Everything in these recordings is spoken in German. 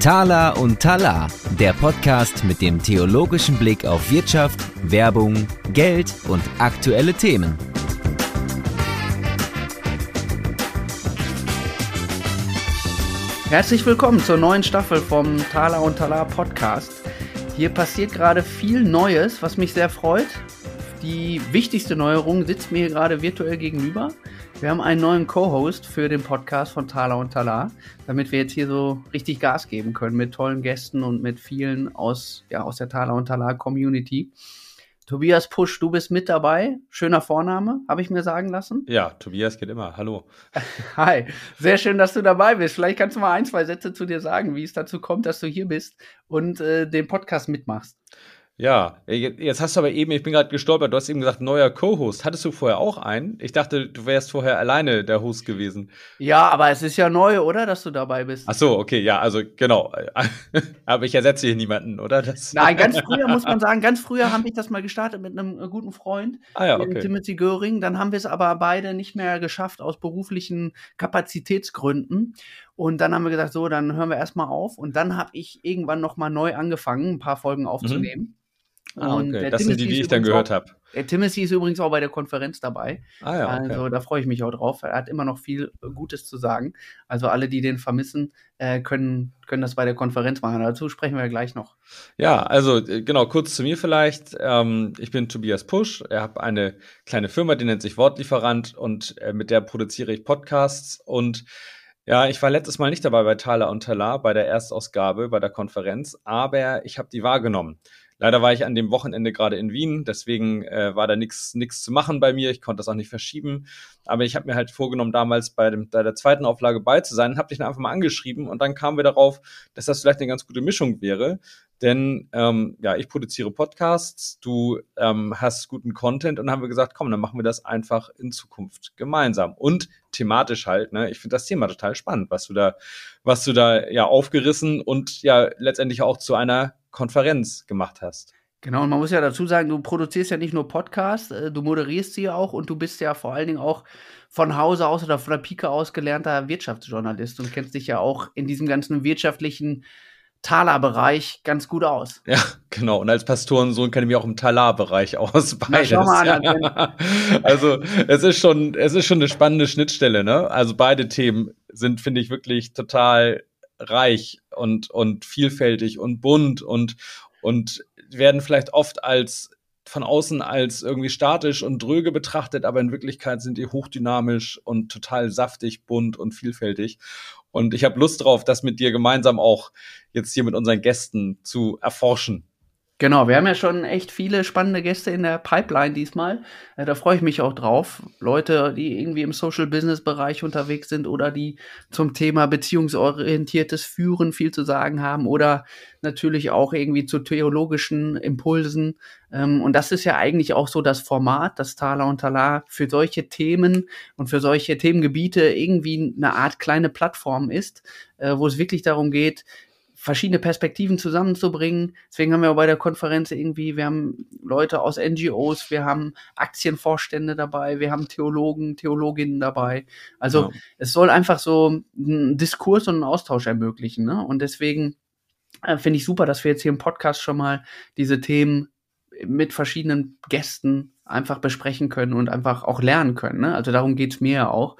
Tala und Tala, der Podcast mit dem theologischen Blick auf Wirtschaft, Werbung, Geld und aktuelle Themen. Herzlich willkommen zur neuen Staffel vom Tala und Tala Podcast. Hier passiert gerade viel Neues, was mich sehr freut. Die wichtigste Neuerung sitzt mir hier gerade virtuell gegenüber. Wir haben einen neuen Co-Host für den Podcast von Tala und Tala, damit wir jetzt hier so richtig Gas geben können mit tollen Gästen und mit vielen aus, ja, aus der Tala und Tala Community. Tobias Pusch, du bist mit dabei. Schöner Vorname, habe ich mir sagen lassen. Ja, Tobias geht immer. Hallo. Hi, sehr schön, dass du dabei bist. Vielleicht kannst du mal ein, zwei Sätze zu dir sagen, wie es dazu kommt, dass du hier bist und äh, den Podcast mitmachst. Ja, jetzt hast du aber eben, ich bin gerade gestolpert, du hast eben gesagt, neuer Co-Host. Hattest du vorher auch einen? Ich dachte, du wärst vorher alleine der Host gewesen. Ja, aber es ist ja neu, oder, dass du dabei bist? Ach so, okay, ja, also genau. aber ich ersetze hier niemanden, oder? Das Nein, ganz früher muss man sagen, ganz früher habe ich das mal gestartet mit einem äh, guten Freund, ah, ja, okay. Timothy Göring. Dann haben wir es aber beide nicht mehr geschafft aus beruflichen Kapazitätsgründen. Und dann haben wir gesagt, so, dann hören wir erstmal auf. Und dann habe ich irgendwann nochmal neu angefangen, ein paar Folgen mhm. aufzunehmen. Mhm. Ah, okay. das Timothy sind die, die ich dann gehört habe. Der Timothy ist übrigens auch bei der Konferenz dabei. Ah, ja, okay. Also da freue ich mich auch drauf. Er hat immer noch viel Gutes zu sagen. Also alle, die den vermissen, äh, können, können das bei der Konferenz machen. Dazu sprechen wir gleich noch. Ja, also äh, genau, kurz zu mir vielleicht. Ähm, ich bin Tobias Pusch. Ich habe eine kleine Firma, die nennt sich Wortlieferant und äh, mit der produziere ich Podcasts und ja, ich war letztes Mal nicht dabei bei Thaler und Talar bei der Erstausgabe, bei der Konferenz, aber ich habe die wahrgenommen. Leider war ich an dem Wochenende gerade in Wien, deswegen äh, war da nichts nichts zu machen bei mir. Ich konnte das auch nicht verschieben. Aber ich habe mir halt vorgenommen, damals bei, dem, bei der zweiten Auflage bei zu sein, habe dich dann einfach mal angeschrieben und dann kamen wir darauf, dass das vielleicht eine ganz gute Mischung wäre. Denn ähm, ja, ich produziere Podcasts, du ähm, hast guten Content und dann haben wir gesagt, komm, dann machen wir das einfach in Zukunft gemeinsam und thematisch halt. Ne? Ich finde das Thema total spannend, was du da, was du da ja aufgerissen und ja letztendlich auch zu einer Konferenz gemacht hast. Genau, und man muss ja dazu sagen, du produzierst ja nicht nur Podcasts, äh, du moderierst sie auch und du bist ja vor allen Dingen auch von Hause aus oder von der Pike aus gelernter Wirtschaftsjournalist und kennst dich ja auch in diesem ganzen wirtschaftlichen Talar-Bereich ganz gut aus. Ja, genau. Und als Pastorensohn kenne ich mich auch im Talar-Bereich aus. Beides. Na, an, ja. Also es ist schon, es ist schon eine spannende Schnittstelle, ne? Also beide Themen sind, finde ich, wirklich total reich und, und vielfältig und bunt und, und werden vielleicht oft als von außen als irgendwie statisch und dröge betrachtet, aber in Wirklichkeit sind die hochdynamisch und total saftig, bunt und vielfältig. Und ich habe Lust drauf, das mit dir gemeinsam auch jetzt hier mit unseren Gästen zu erforschen. Genau, wir haben ja schon echt viele spannende Gäste in der Pipeline diesmal. Äh, da freue ich mich auch drauf. Leute, die irgendwie im Social Business Bereich unterwegs sind oder die zum Thema beziehungsorientiertes Führen viel zu sagen haben oder natürlich auch irgendwie zu theologischen Impulsen. Ähm, und das ist ja eigentlich auch so das Format, das Tala und Tala für solche Themen und für solche Themengebiete irgendwie eine Art kleine Plattform ist, äh, wo es wirklich darum geht, verschiedene Perspektiven zusammenzubringen. Deswegen haben wir auch bei der Konferenz irgendwie, wir haben Leute aus NGOs, wir haben Aktienvorstände dabei, wir haben Theologen, Theologinnen dabei. Also ja. es soll einfach so einen Diskurs und einen Austausch ermöglichen. Ne? Und deswegen äh, finde ich super, dass wir jetzt hier im Podcast schon mal diese Themen mit verschiedenen Gästen einfach besprechen können und einfach auch lernen können. Ne? Also darum geht's mir ja auch.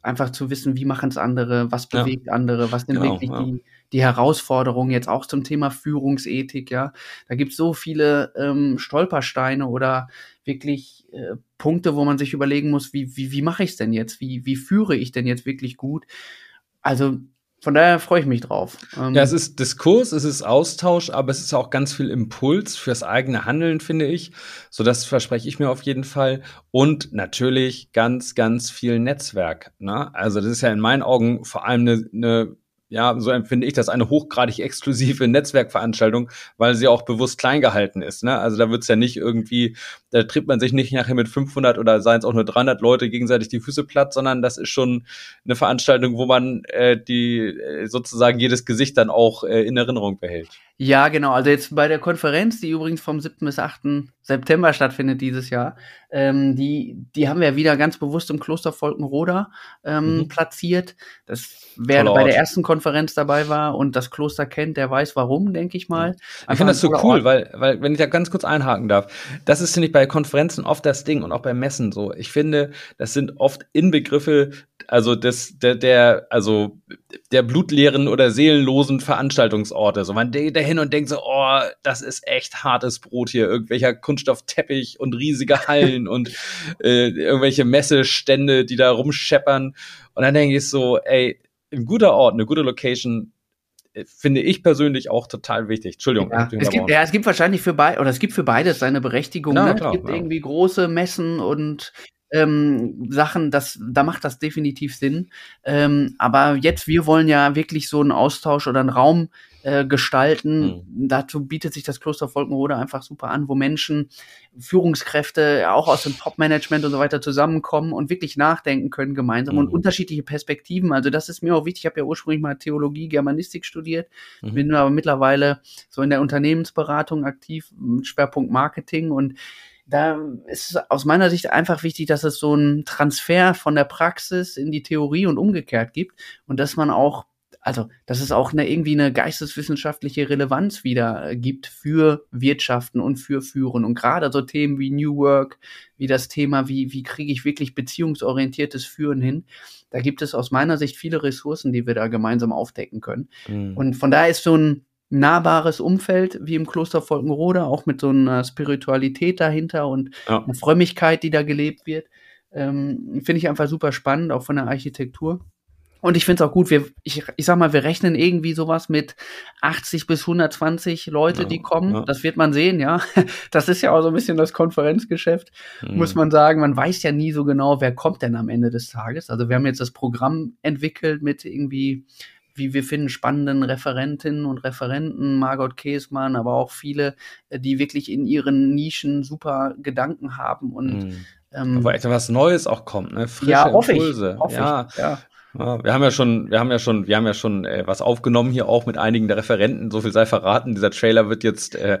Einfach zu wissen, wie machen es andere, was bewegt ja. andere, was sind genau, wirklich ja. die, die Herausforderungen jetzt auch zum Thema Führungsethik, ja. Da gibt es so viele ähm, Stolpersteine oder wirklich äh, Punkte, wo man sich überlegen muss, wie, wie, wie mache ich es denn jetzt? Wie, wie führe ich denn jetzt wirklich gut? Also von daher freue ich mich drauf. Ähm ja, es ist Diskurs, es ist Austausch, aber es ist auch ganz viel Impuls fürs eigene Handeln, finde ich. So das verspreche ich mir auf jeden Fall. Und natürlich ganz, ganz viel Netzwerk. Ne? Also das ist ja in meinen Augen vor allem eine, eine ja, so empfinde ich das, eine hochgradig exklusive Netzwerkveranstaltung, weil sie auch bewusst klein gehalten ist. Ne? Also da wird's ja nicht irgendwie, da tritt man sich nicht nachher mit 500 oder seien es auch nur 300 Leute gegenseitig die Füße platt, sondern das ist schon eine Veranstaltung, wo man äh, die äh, sozusagen jedes Gesicht dann auch äh, in Erinnerung behält. Ja, genau. Also jetzt bei der Konferenz, die übrigens vom 7. bis 8. September stattfindet dieses Jahr, ähm, die, die haben wir wieder ganz bewusst im Kloster Volkenroda ähm, mhm. platziert. Das wer bei der ersten Konferenz dabei war und das Kloster kennt, der weiß warum, denke ich mal. ich finde das so cool, weil, weil, wenn ich da ganz kurz einhaken darf, das ist, finde ich, bei Konferenzen oft das Ding und auch bei Messen so. Ich finde, das sind oft Inbegriffe, also des, der, der, also der blutleeren oder seelenlosen Veranstaltungsorte. So man geht da hin und denkt so, oh, das ist echt hartes Brot hier, irgendwelcher Kunststoffteppich und riesige Hallen und äh, irgendwelche Messestände, die da rumscheppern. Und dann denke ich so, ey, ein guter Ort, eine gute Location äh, finde ich persönlich auch total wichtig. Entschuldigung. Ja, es gibt, ja, es gibt wahrscheinlich für beide, oder es gibt für beides seine Berechtigung. Ja, ne? klar, es gibt ja. irgendwie große Messen und ähm, Sachen, das, da macht das definitiv Sinn. Ähm, aber jetzt, wir wollen ja wirklich so einen Austausch oder einen Raum äh, gestalten. Mhm. Dazu bietet sich das Kloster Volkenrode einfach super an, wo Menschen, Führungskräfte, auch aus dem Top-Management und so weiter zusammenkommen und wirklich nachdenken können gemeinsam mhm. und unterschiedliche Perspektiven. Also das ist mir auch wichtig. Ich habe ja ursprünglich mal Theologie, Germanistik studiert, mhm. bin aber mittlerweile so in der Unternehmensberatung aktiv mit Schwerpunkt Marketing und da ist es aus meiner Sicht einfach wichtig, dass es so einen Transfer von der Praxis in die Theorie und umgekehrt gibt und dass man auch also, dass es auch eine, irgendwie eine geisteswissenschaftliche Relevanz wieder äh, gibt für Wirtschaften und für Führen. Und gerade so Themen wie New Work, wie das Thema, wie, wie kriege ich wirklich beziehungsorientiertes Führen hin, da gibt es aus meiner Sicht viele Ressourcen, die wir da gemeinsam aufdecken können. Mhm. Und von daher ist so ein nahbares Umfeld wie im Kloster Volkenrode, auch mit so einer Spiritualität dahinter und ja. eine Frömmigkeit, die da gelebt wird, ähm, finde ich einfach super spannend, auch von der Architektur. Und ich finde es auch gut, wir, ich, ich sag mal, wir rechnen irgendwie sowas mit 80 bis 120 Leute, ja, die kommen. Ja. Das wird man sehen, ja. Das ist ja auch so ein bisschen das Konferenzgeschäft, mhm. muss man sagen. Man weiß ja nie so genau, wer kommt denn am Ende des Tages. Also wir haben jetzt das Programm entwickelt mit irgendwie, wie wir finden, spannenden Referentinnen und Referenten, Margot Käsmann, aber auch viele, äh, die wirklich in ihren Nischen super Gedanken haben und mhm. Ähm, Wo echt was Neues auch kommt, ne? Frische ja, Impulse. Ich, hoffe ja. Ich, ja. Ja, wir haben ja schon, wir haben ja schon, wir haben ja schon äh, was aufgenommen hier auch mit einigen der Referenten. So viel sei verraten. Dieser Trailer wird jetzt, äh,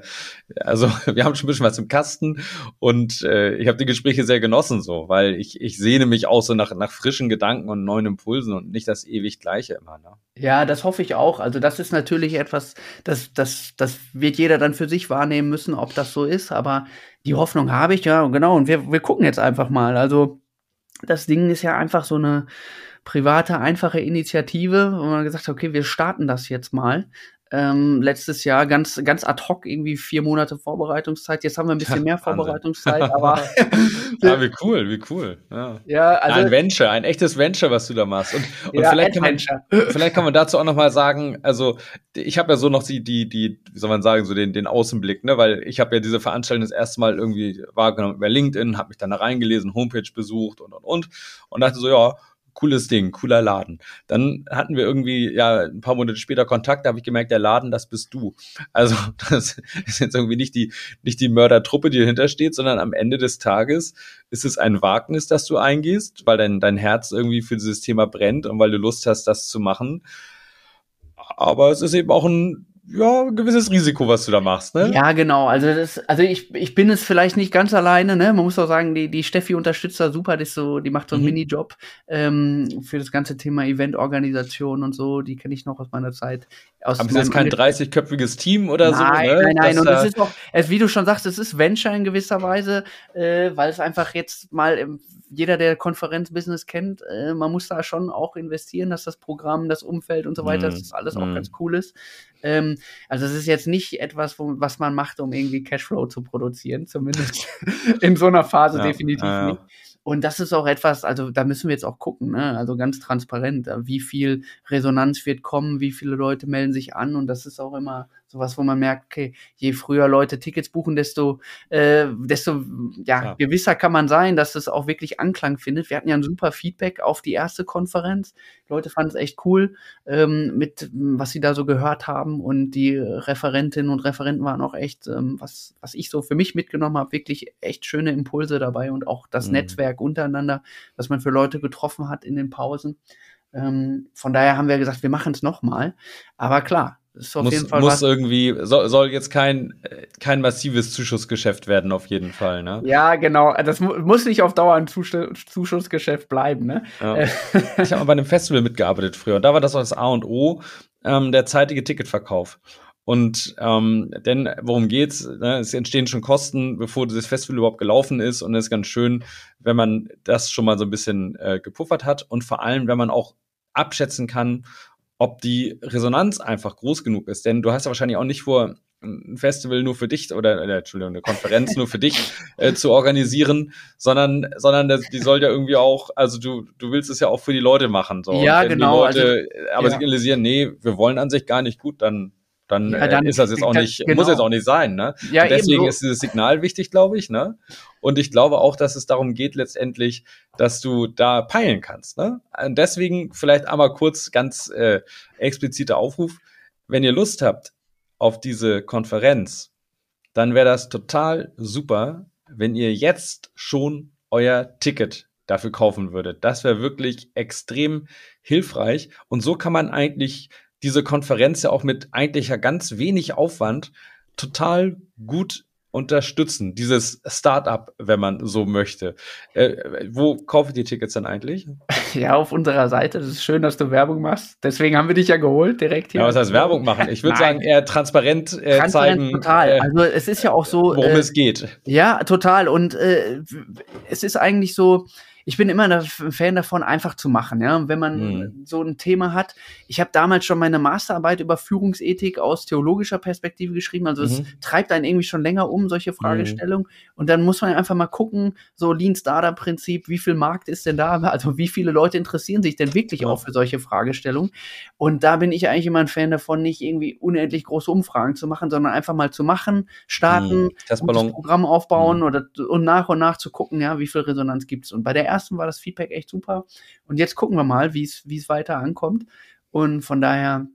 also wir haben schon ein bisschen was im Kasten und äh, ich habe die Gespräche sehr genossen, so, weil ich ich sehne mich auch so nach nach frischen Gedanken und neuen Impulsen und nicht das ewig Gleiche immer. Ne? Ja, das hoffe ich auch. Also das ist natürlich etwas, das das das wird jeder dann für sich wahrnehmen müssen, ob das so ist. Aber die Hoffnung habe ich ja, genau. Und wir wir gucken jetzt einfach mal. Also das Ding ist ja einfach so eine private, einfache Initiative, wo man gesagt hat, okay, wir starten das jetzt mal. Ähm, letztes Jahr ganz, ganz ad hoc, irgendwie vier Monate Vorbereitungszeit. Jetzt haben wir ein bisschen mehr Vorbereitungszeit, aber. ja, wie cool, wie cool. Ja. ja also, ein Venture, ein echtes Venture, was du da machst. Und, und ja, vielleicht, kann man, vielleicht kann man dazu auch nochmal sagen, also ich habe ja so noch die, die, die, wie soll man sagen, so den, den Außenblick, ne? Weil ich habe ja diese Veranstaltung das erste Mal irgendwie wahrgenommen über LinkedIn, habe mich dann da reingelesen, Homepage besucht und und und und dachte so, ja, cooles Ding, cooler Laden. Dann hatten wir irgendwie, ja, ein paar Monate später Kontakt, da habe ich gemerkt, der Laden, das bist du. Also das ist jetzt irgendwie nicht die, nicht die Mördertruppe, die dahinter steht, sondern am Ende des Tages ist es ein Wagnis, das du eingehst, weil dein, dein Herz irgendwie für dieses Thema brennt und weil du Lust hast, das zu machen. Aber es ist eben auch ein ja, ein gewisses Risiko, was du da machst, ne? Ja, genau. Also das, also ich, ich bin es vielleicht nicht ganz alleine, ne? Man muss auch sagen, die, die Steffi unterstützt da super, die, so, die macht so einen mhm. Minijob ähm, für das ganze Thema Eventorganisation und so. Die kenne ich noch aus meiner Zeit. Aus Aber ist jetzt kein 30-köpfiges Team oder nein, so? Ne? Nein, nein, und es ist auch, wie du schon sagst, es ist Venture in gewisser Weise, äh, weil es einfach jetzt mal jeder, der Konferenzbusiness kennt, äh, man muss da schon auch investieren, dass das Programm, das Umfeld und so weiter, mm. dass das alles auch mhm. ganz cool ist. Ähm, also es ist jetzt nicht etwas, wo, was man macht, um irgendwie Cashflow zu produzieren, zumindest in so einer Phase ja, definitiv ja. nicht. Und das ist auch etwas, also da müssen wir jetzt auch gucken, ne? also ganz transparent, wie viel Resonanz wird kommen, wie viele Leute melden sich an und das ist auch immer sowas, wo man merkt, okay, je früher Leute Tickets buchen, desto, äh, desto ja, ja, gewisser kann man sein, dass es auch wirklich Anklang findet. Wir hatten ja ein super Feedback auf die erste Konferenz. Die Leute fanden es echt cool, ähm, mit was sie da so gehört haben und die Referentinnen und Referenten waren auch echt, ähm, was, was ich so für mich mitgenommen habe, wirklich echt schöne Impulse dabei und auch das mhm. Netzwerk untereinander, was man für Leute getroffen hat in den Pausen. Ähm, von daher haben wir gesagt, wir machen es nochmal. Aber klar, ist auf muss, jeden Fall muss was. irgendwie, soll, soll jetzt kein, kein massives Zuschussgeschäft werden, auf jeden Fall, ne? Ja, genau. Das mu muss nicht auf Dauer ein Zus Zuschussgeschäft bleiben, ne? Ja. ich habe mal bei einem Festival mitgearbeitet früher. Und da war das auch das A und O, ähm, der zeitige Ticketverkauf. Und ähm, denn worum geht's? Ne? Es entstehen schon Kosten, bevor dieses Festival überhaupt gelaufen ist. Und es ist ganz schön, wenn man das schon mal so ein bisschen äh, gepuffert hat und vor allem, wenn man auch abschätzen kann, ob die Resonanz einfach groß genug ist. Denn du hast ja wahrscheinlich auch nicht vor, ein Festival nur für dich oder äh, Entschuldigung, eine Konferenz nur für dich äh, zu organisieren, sondern sondern das, die soll ja irgendwie auch, also du du willst es ja auch für die Leute machen, so. Ja, genau. Leute also, aber ja. signalisieren, nee, wir wollen an sich gar nicht gut, dann dann, ja, dann äh, ist das jetzt auch nicht, genau. muss jetzt auch nicht sein, ne? Ja, und deswegen ist dieses Signal wichtig, glaube ich, ne? Und ich glaube auch, dass es darum geht letztendlich, dass du da peilen kannst, ne? Und deswegen vielleicht einmal kurz ganz äh, expliziter Aufruf, wenn ihr Lust habt auf diese Konferenz, dann wäre das total super, wenn ihr jetzt schon euer Ticket dafür kaufen würdet. Das wäre wirklich extrem hilfreich. Und so kann man eigentlich diese Konferenz ja auch mit eigentlich ja ganz wenig Aufwand total gut unterstützen, dieses Startup, wenn man so möchte. Äh, wo kaufe ich die Tickets dann eigentlich? Ja, auf unserer Seite. Das ist schön, dass du Werbung machst. Deswegen haben wir dich ja geholt, direkt hier. Ja, was heißt Werbung machen? Ich würde sagen, eher transparent, äh, transparent zeigen. Total. Äh, also es ist ja auch so. Worum äh, es geht. Ja, total. Und äh, es ist eigentlich so, ich bin immer ein Fan davon, einfach zu machen. Ja, wenn man mhm. so ein Thema hat. Ich habe damals schon meine Masterarbeit über Führungsethik aus theologischer Perspektive geschrieben. Also es mhm. treibt einen irgendwie schon länger um solche mhm. Fragestellungen. Mhm. Und dann muss man einfach mal gucken, so Lean Startup Prinzip, wie viel Markt ist denn da? Also wie viele Leute interessieren sich denn wirklich ja. auch für solche Fragestellungen? Und da bin ich eigentlich immer ein Fan davon, nicht irgendwie unendlich große Umfragen zu machen, sondern einfach mal zu machen, starten, mhm. das Programm aufbauen mhm. oder und nach und nach zu gucken, ja, wie viel Resonanz gibt es. Und bei der ersten war das Feedback echt super. Und jetzt gucken wir mal, wie es weiter ankommt. Und von daher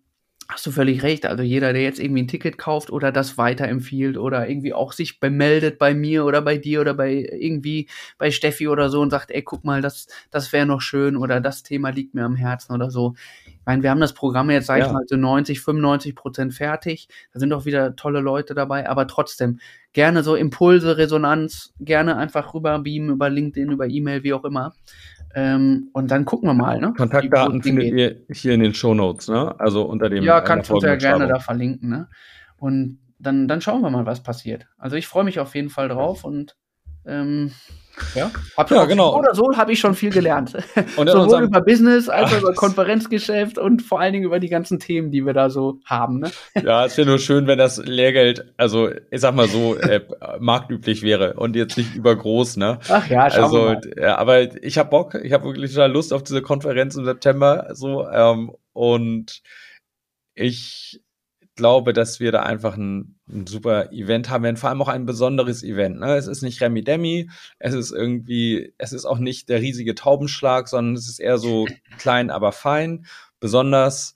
hast du völlig recht. Also jeder, der jetzt irgendwie ein Ticket kauft oder das weiterempfiehlt oder irgendwie auch sich bemeldet bei mir oder bei dir oder bei irgendwie bei Steffi oder so und sagt, ey, guck mal, das, das wäre noch schön oder das Thema liegt mir am Herzen oder so. Ich meine, wir haben das Programm jetzt, sag ja. ich mal, so 90, 95 Prozent fertig. Da sind auch wieder tolle Leute dabei, aber trotzdem gerne so Impulse, Resonanz, gerne einfach rüber beamen über LinkedIn, über E-Mail, wie auch immer. Ähm, und dann gucken wir mal. Ne? Kontaktdaten findet ihr hier in den Show Notes, ne? Also unter dem. Ja, kannst du sehr gerne da verlinken. Ne? Und dann, dann schauen wir mal, was passiert. Also ich freue mich auf jeden Fall drauf und ähm, ja, hab ja genau. So oder so habe ich schon viel gelernt. Und Sowohl unserem, über Business als auch über Konferenzgeschäft und vor allen Dingen über die ganzen Themen, die wir da so haben. Ne? Ja, es wäre nur schön, wenn das Lehrgeld, also ich sag mal so, äh, marktüblich wäre und jetzt nicht übergroß, ne? Ach ja, schauen also, wir mal. Ja, aber ich habe Bock, ich habe wirklich total Lust auf diese Konferenz im September, so ähm, und ich glaube, dass wir da einfach ein, ein, super Event haben werden, vor allem auch ein besonderes Event. Ne? Es ist nicht Remi Demi, es ist irgendwie, es ist auch nicht der riesige Taubenschlag, sondern es ist eher so klein, aber fein, besonders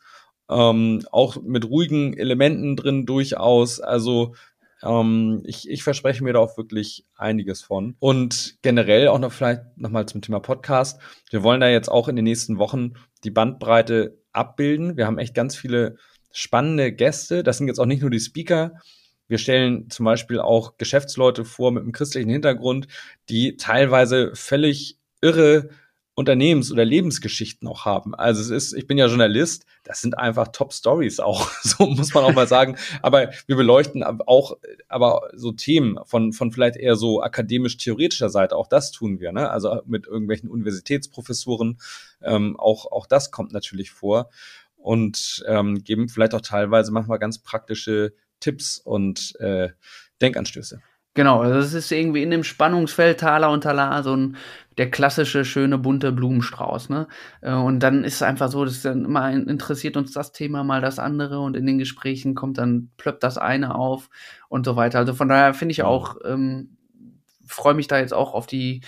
ähm, auch mit ruhigen Elementen drin durchaus. Also ähm, ich, ich verspreche mir da auch wirklich einiges von. Und generell auch noch vielleicht nochmal zum Thema Podcast. Wir wollen da jetzt auch in den nächsten Wochen die Bandbreite abbilden. Wir haben echt ganz viele spannende Gäste. Das sind jetzt auch nicht nur die Speaker. Wir stellen zum Beispiel auch Geschäftsleute vor mit einem christlichen Hintergrund, die teilweise völlig irre Unternehmens- oder Lebensgeschichten auch haben. Also es ist, ich bin ja Journalist, das sind einfach Top Stories auch, so muss man auch mal sagen. Aber wir beleuchten auch, aber so Themen von, von vielleicht eher so akademisch-theoretischer Seite, auch das tun wir, ne? Also mit irgendwelchen Universitätsprofessoren, ähm, auch, auch das kommt natürlich vor und ähm, geben vielleicht auch teilweise manchmal ganz praktische Tipps und äh, Denkanstöße. Genau, also es ist irgendwie in dem Spannungsfeld Taler und Talar so ein der klassische schöne bunte Blumenstrauß, ne? Äh, und dann ist es einfach so, dass dann immer interessiert uns das Thema mal das andere und in den Gesprächen kommt dann plöppt das eine auf und so weiter. Also von daher finde ich auch ähm, freue mich da jetzt auch auf die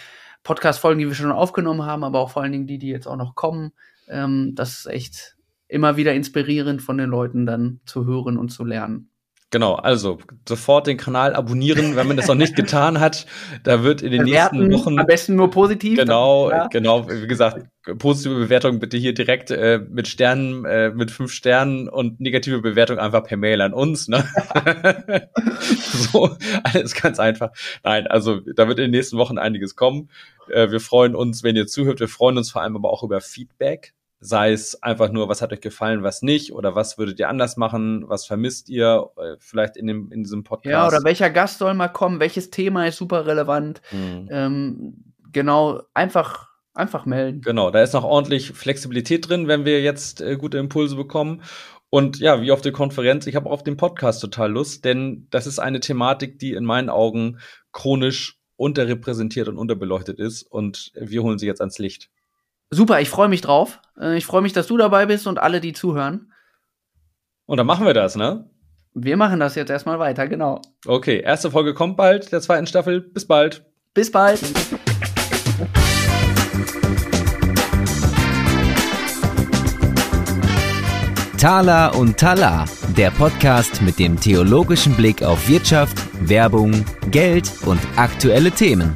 Podcast-Folgen, die wir schon aufgenommen haben, aber auch vor allen Dingen die, die jetzt auch noch kommen. Ähm, das ist echt immer wieder inspirierend von den Leuten dann zu hören und zu lernen. Genau, also sofort den Kanal abonnieren, wenn man das noch nicht getan hat. Da wird in den Bewerten, nächsten Wochen am besten nur positiv. Genau, genau. Wie gesagt, positive Bewertung bitte hier direkt äh, mit Sternen, äh, mit fünf Sternen und negative Bewertung einfach per Mail an uns. Ne? so, alles ganz einfach. Nein, also da wird in den nächsten Wochen einiges kommen. Äh, wir freuen uns, wenn ihr zuhört. Wir freuen uns vor allem aber auch über Feedback sei es einfach nur, was hat euch gefallen, was nicht, oder was würdet ihr anders machen, was vermisst ihr äh, vielleicht in, dem, in diesem Podcast. Ja, oder welcher Gast soll mal kommen, welches Thema ist super relevant. Mhm. Ähm, genau, einfach, einfach melden. Genau, da ist noch ordentlich Flexibilität drin, wenn wir jetzt äh, gute Impulse bekommen. Und ja, wie auf der Konferenz, ich habe auf den Podcast total Lust, denn das ist eine Thematik, die in meinen Augen chronisch unterrepräsentiert und unterbeleuchtet ist. Und wir holen sie jetzt ans Licht. Super, ich freue mich drauf. Äh, ich freue mich, dass du dabei bist und alle, die zuhören. Und dann machen wir das, ne? Wir machen das jetzt erstmal weiter, genau. Okay, erste Folge kommt bald, der zweiten Staffel. Bis bald. Bis bald. Tala und Tala, der Podcast mit dem theologischen Blick auf Wirtschaft, Werbung, Geld und aktuelle Themen.